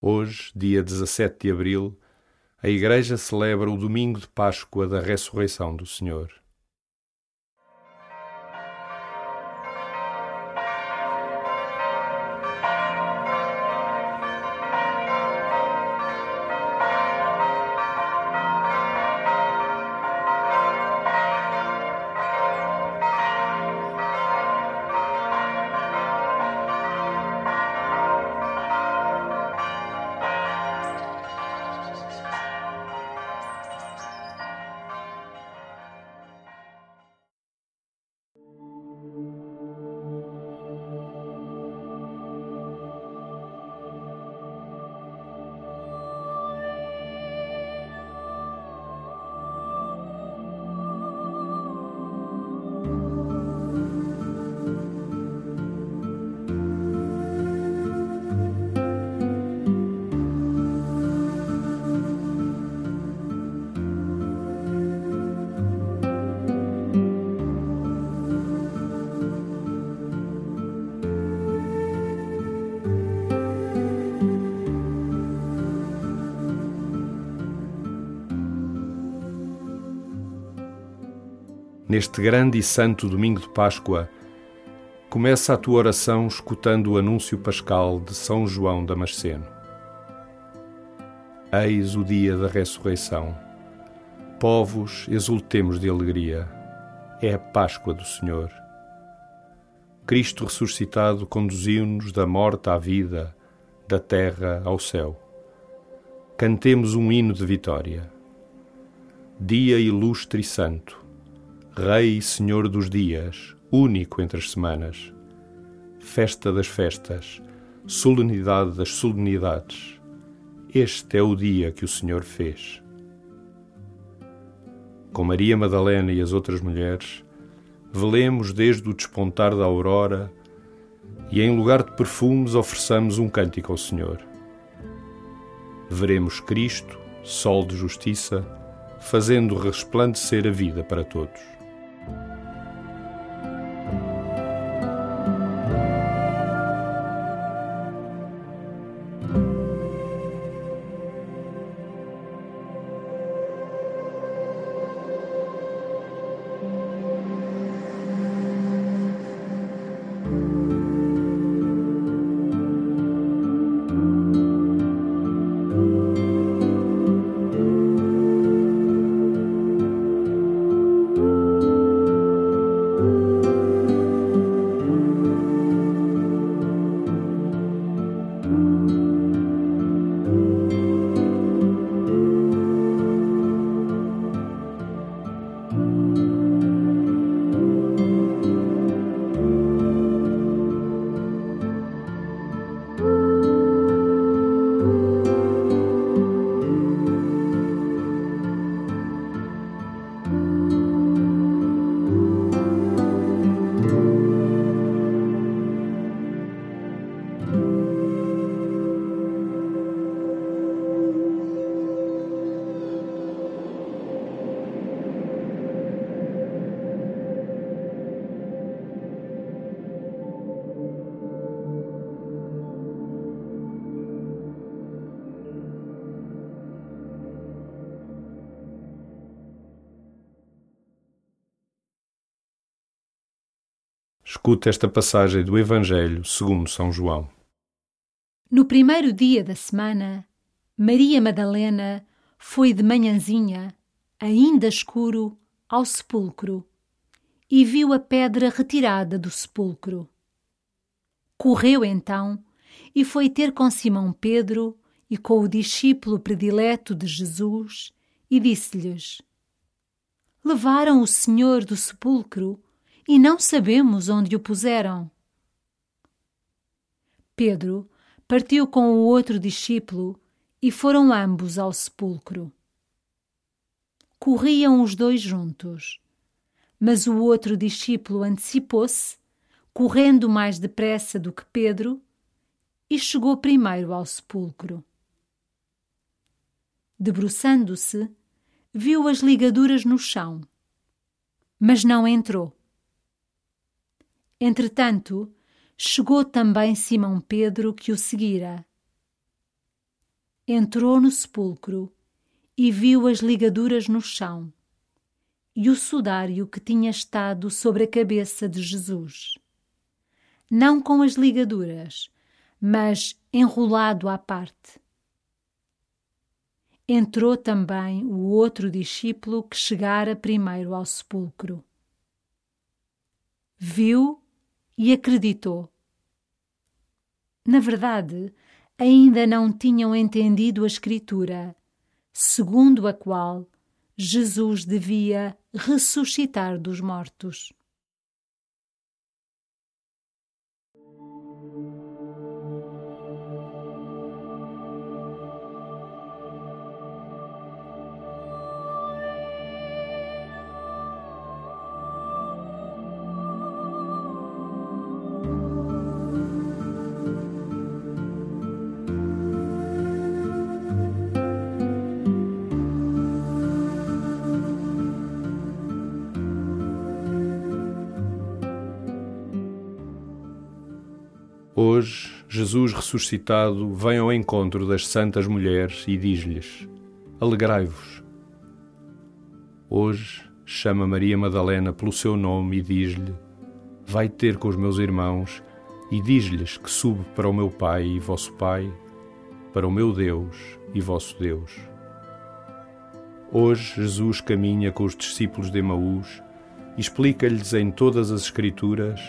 Hoje, dia 17 de abril, a Igreja celebra o domingo de Páscoa da ressurreição do Senhor. Neste grande e santo domingo de Páscoa, começa a tua oração escutando o anúncio pascal de São João Damasceno. Eis o dia da ressurreição. Povos, exultemos de alegria. É a Páscoa do Senhor. Cristo ressuscitado conduziu-nos da morte à vida, da terra ao céu. Cantemos um hino de vitória. Dia ilustre e santo Rei e Senhor dos dias, único entre as semanas, festa das festas, solenidade das solenidades. Este é o dia que o Senhor fez. Com Maria Madalena e as outras mulheres, velemos desde o despontar da aurora e, em lugar de perfumes, ofereçamos um cântico ao Senhor. Veremos Cristo, Sol de justiça, fazendo resplandecer a vida para todos. Escuta esta passagem do Evangelho segundo São João. No primeiro dia da semana, Maria Madalena foi de manhãzinha, ainda escuro, ao sepulcro e viu a pedra retirada do sepulcro. Correu então e foi ter com Simão Pedro e com o discípulo predileto de Jesus e disse-lhes: Levaram o Senhor do sepulcro e não sabemos onde o puseram. Pedro partiu com o outro discípulo e foram ambos ao sepulcro. Corriam os dois juntos, mas o outro discípulo antecipou-se, correndo mais depressa do que Pedro, e chegou primeiro ao sepulcro. Debruçando-se, viu as ligaduras no chão, mas não entrou. Entretanto, chegou também Simão Pedro que o seguira. entrou no sepulcro e viu as ligaduras no chão e o sudário que tinha estado sobre a cabeça de Jesus. Não com as ligaduras, mas enrolado à parte. Entrou também o outro discípulo que chegara primeiro ao sepulcro. Viu e acreditou. Na verdade, ainda não tinham entendido a Escritura, segundo a qual Jesus devia ressuscitar dos mortos. Hoje, Jesus ressuscitado vem ao encontro das santas mulheres e diz-lhes: Alegrai-vos. Hoje, chama Maria Madalena pelo seu nome e diz-lhe: Vai ter com os meus irmãos e diz-lhes que subo para o meu Pai e vosso Pai, para o meu Deus e vosso Deus. Hoje, Jesus caminha com os discípulos de Emaús e explica-lhes em todas as Escrituras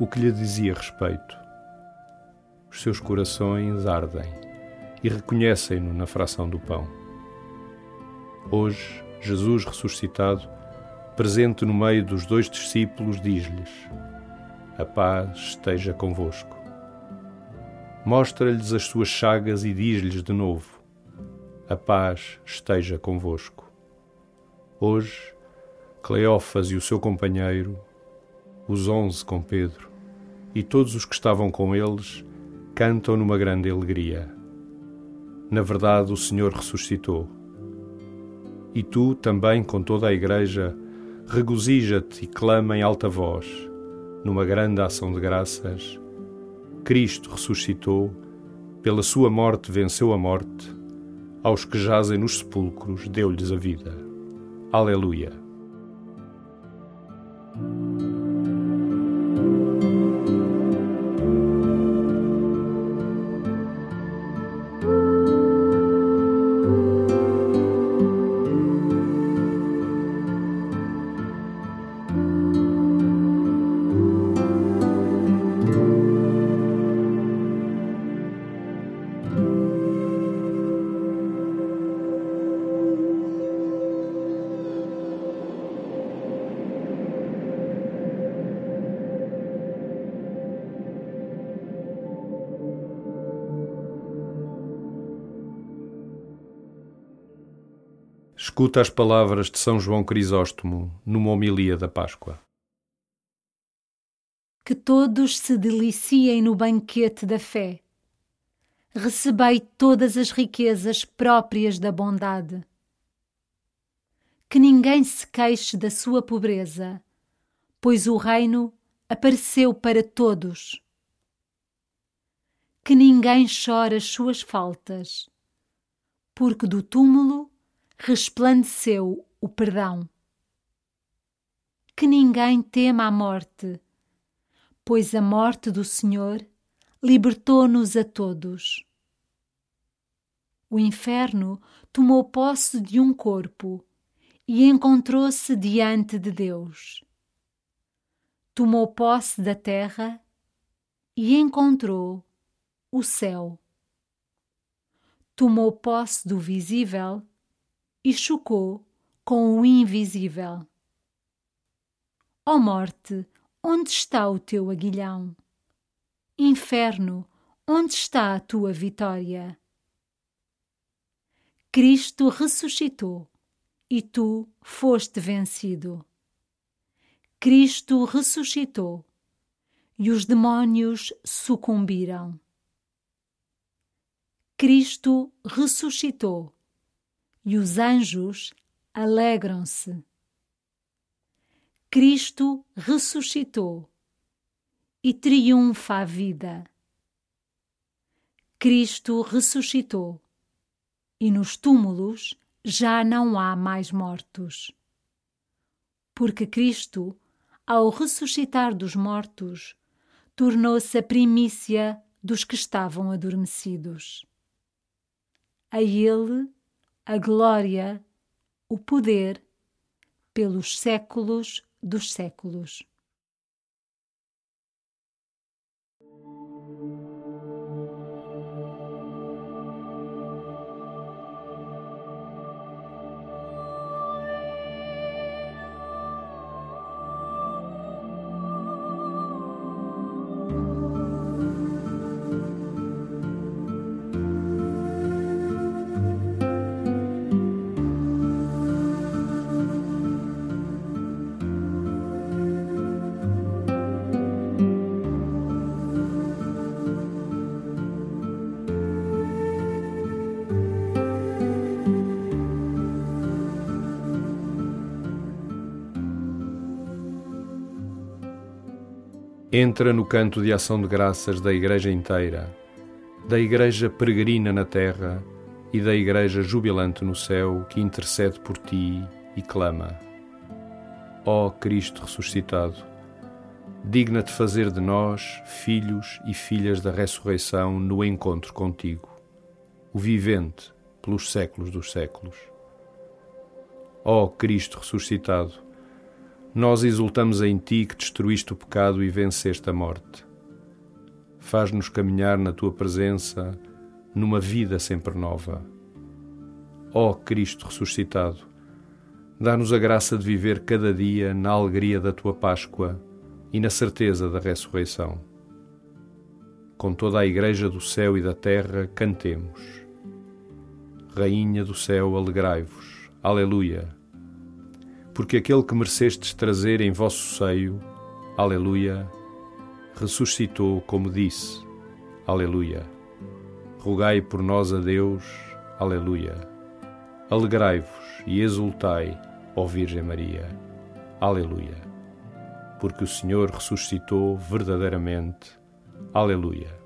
o que lhe dizia respeito os seus corações ardem e reconhecem-no na fração do pão. Hoje, Jesus ressuscitado, presente no meio dos dois discípulos, diz-lhes: A paz esteja convosco. Mostra-lhes as suas chagas e diz-lhes de novo: A paz esteja convosco. Hoje, Cleófas e o seu companheiro, os onze com Pedro, e todos os que estavam com eles, cantam numa grande alegria. Na verdade, o Senhor ressuscitou. E tu também, com toda a Igreja, regozija-te e clama em alta voz, numa grande ação de graças. Cristo ressuscitou, pela sua morte venceu a morte, aos que jazem nos sepulcros deu-lhes a vida. Aleluia. Escuta as palavras de São João Crisóstomo numa homilia da Páscoa. Que todos se deliciem no banquete da fé. Recebei todas as riquezas próprias da bondade. Que ninguém se queixe da sua pobreza, pois o reino apareceu para todos. Que ninguém chore as suas faltas, porque do túmulo resplandeceu o perdão. Que ninguém tema a morte, pois a morte do Senhor libertou-nos a todos. O inferno tomou posse de um corpo e encontrou-se diante de Deus. Tomou posse da terra e encontrou o céu. Tomou posse do visível e chocou com o invisível. Ó oh morte, onde está o teu aguilhão? Inferno, onde está a tua vitória? Cristo ressuscitou e tu foste vencido. Cristo ressuscitou e os demónios sucumbiram. Cristo ressuscitou e os anjos alegram-se. Cristo ressuscitou e triunfa a vida. Cristo ressuscitou e nos túmulos já não há mais mortos. Porque Cristo, ao ressuscitar dos mortos, tornou-se a primícia dos que estavam adormecidos. A Ele a glória, o poder, pelos séculos dos séculos. Entra no canto de ação de graças da Igreja inteira, da Igreja peregrina na terra e da Igreja jubilante no céu que intercede por ti e clama: Ó Cristo ressuscitado, digna-te fazer de nós filhos e filhas da ressurreição no encontro contigo, o vivente pelos séculos dos séculos. Ó Cristo ressuscitado, nós exultamos em ti que destruíste o pecado e venceste a morte. Faz-nos caminhar na tua presença numa vida sempre nova. Ó Cristo ressuscitado, dá-nos a graça de viver cada dia na alegria da tua Páscoa e na certeza da ressurreição. Com toda a Igreja do céu e da terra, cantemos. Rainha do céu, alegrai-vos. Aleluia porque aquele que merecestes trazer em vosso seio, aleluia, ressuscitou como disse, aleluia. Rogai por nós a Deus, aleluia. Alegrai-vos e exultai, ó Virgem Maria, aleluia. Porque o Senhor ressuscitou verdadeiramente, aleluia.